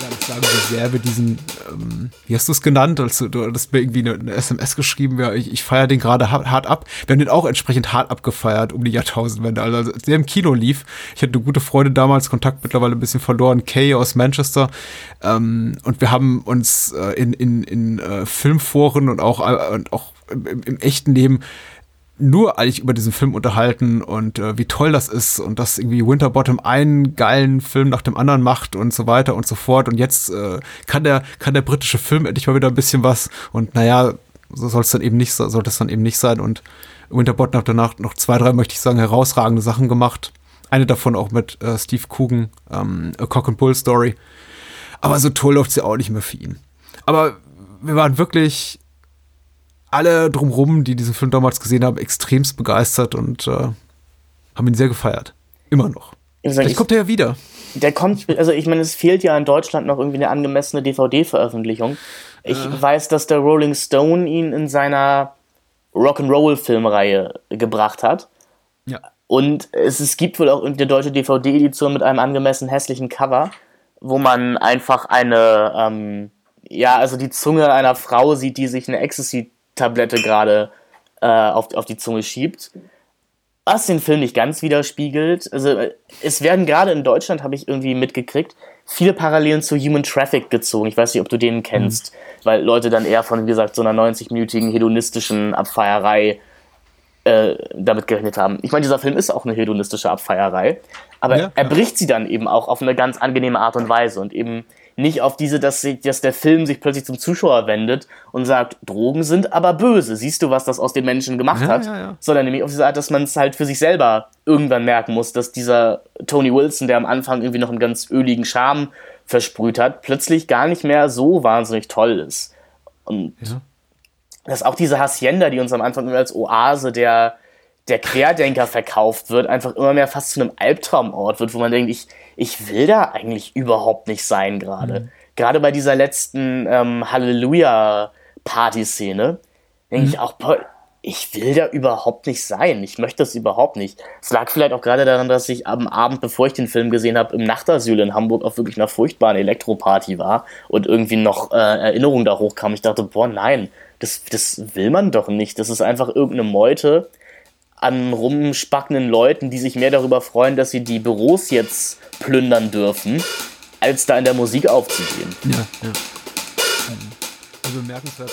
gar nicht sagen, wie sehr wir diesen, ähm, wie hast du es genannt, als du, hast mir irgendwie eine, eine SMS geschrieben, ja, ich, ich feiere den gerade hart, hart, ab. Wir haben den auch entsprechend hart abgefeiert um die Jahrtausendwende. Also als der im Kino lief, ich hatte gute Freundin damals, Kontakt mittlerweile ein bisschen verloren, Kay aus Manchester. Ähm, und wir haben uns äh, in, in, in äh, Filmforen und auch, äh, und auch im, im echten Leben nur eigentlich über diesen Film unterhalten und äh, wie toll das ist und dass irgendwie Winterbottom einen geilen Film nach dem anderen macht und so weiter und so fort. Und jetzt äh, kann der, kann der britische Film endlich mal wieder ein bisschen was. Und naja, so soll es dann eben nicht, sollte es dann eben nicht sein. Und Winterbottom hat danach noch zwei, drei, möchte ich sagen, herausragende Sachen gemacht. Eine davon auch mit äh, Steve Coogan, ähm, A Cock and Bull Story. Aber so toll läuft sie ja auch nicht mehr für ihn. Aber wir waren wirklich alle drumrum, die diesen Film damals gesehen haben, extremst begeistert und äh, haben ihn sehr gefeiert. Immer noch. Vielleicht kommt er ja wieder. Der kommt, also ich meine, es fehlt ja in Deutschland noch irgendwie eine angemessene DVD-Veröffentlichung. Ich äh. weiß, dass der Rolling Stone ihn in seiner Rock'n'Roll-Filmreihe gebracht hat. Ja. Und es, es gibt wohl auch eine deutsche DVD-Edition mit einem angemessen hässlichen Cover, wo man einfach eine, ähm, ja, also die Zunge einer Frau sieht, die sich eine Ecstasy Tablette gerade äh, auf, auf die Zunge schiebt. Was den Film nicht ganz widerspiegelt. Also, es werden gerade in Deutschland, habe ich irgendwie mitgekriegt, viele Parallelen zu Human Traffic gezogen. Ich weiß nicht, ob du den kennst, mhm. weil Leute dann eher von, wie gesagt, so einer 90-minütigen hedonistischen Abfeierei äh, damit gerechnet haben. Ich meine, dieser Film ist auch eine hedonistische Abfeierei, aber ja, er bricht sie dann eben auch auf eine ganz angenehme Art und Weise und eben nicht auf diese, dass, sie, dass der Film sich plötzlich zum Zuschauer wendet und sagt, Drogen sind aber böse. Siehst du, was das aus den Menschen gemacht ja, hat? Ja, ja. Sondern nämlich auf diese Art, dass man es halt für sich selber irgendwann merken muss, dass dieser Tony Wilson, der am Anfang irgendwie noch einen ganz öligen Charme versprüht hat, plötzlich gar nicht mehr so wahnsinnig toll ist. Und dass auch diese Hacienda, die uns am Anfang als Oase der, der Querdenker verkauft wird, einfach immer mehr fast zu einem Albtraumort wird, wo man denkt, ich, ich will da eigentlich überhaupt nicht sein gerade. Mhm. Gerade bei dieser letzten ähm, Halleluja-Party-Szene denke mhm. ich auch, ich will da überhaupt nicht sein. Ich möchte das überhaupt nicht. Es lag vielleicht auch gerade daran, dass ich am Abend, bevor ich den Film gesehen habe, im Nachtasyl in Hamburg auf wirklich einer furchtbaren Elektroparty war und irgendwie noch äh, Erinnerungen da hochkam. Ich dachte, boah, nein, das, das will man doch nicht. Das ist einfach irgendeine Meute an rumspackenden Leuten, die sich mehr darüber freuen, dass sie die Büros jetzt plündern dürfen, als da in der Musik aufzugehen. Ja, ja. Also bemerkenswert.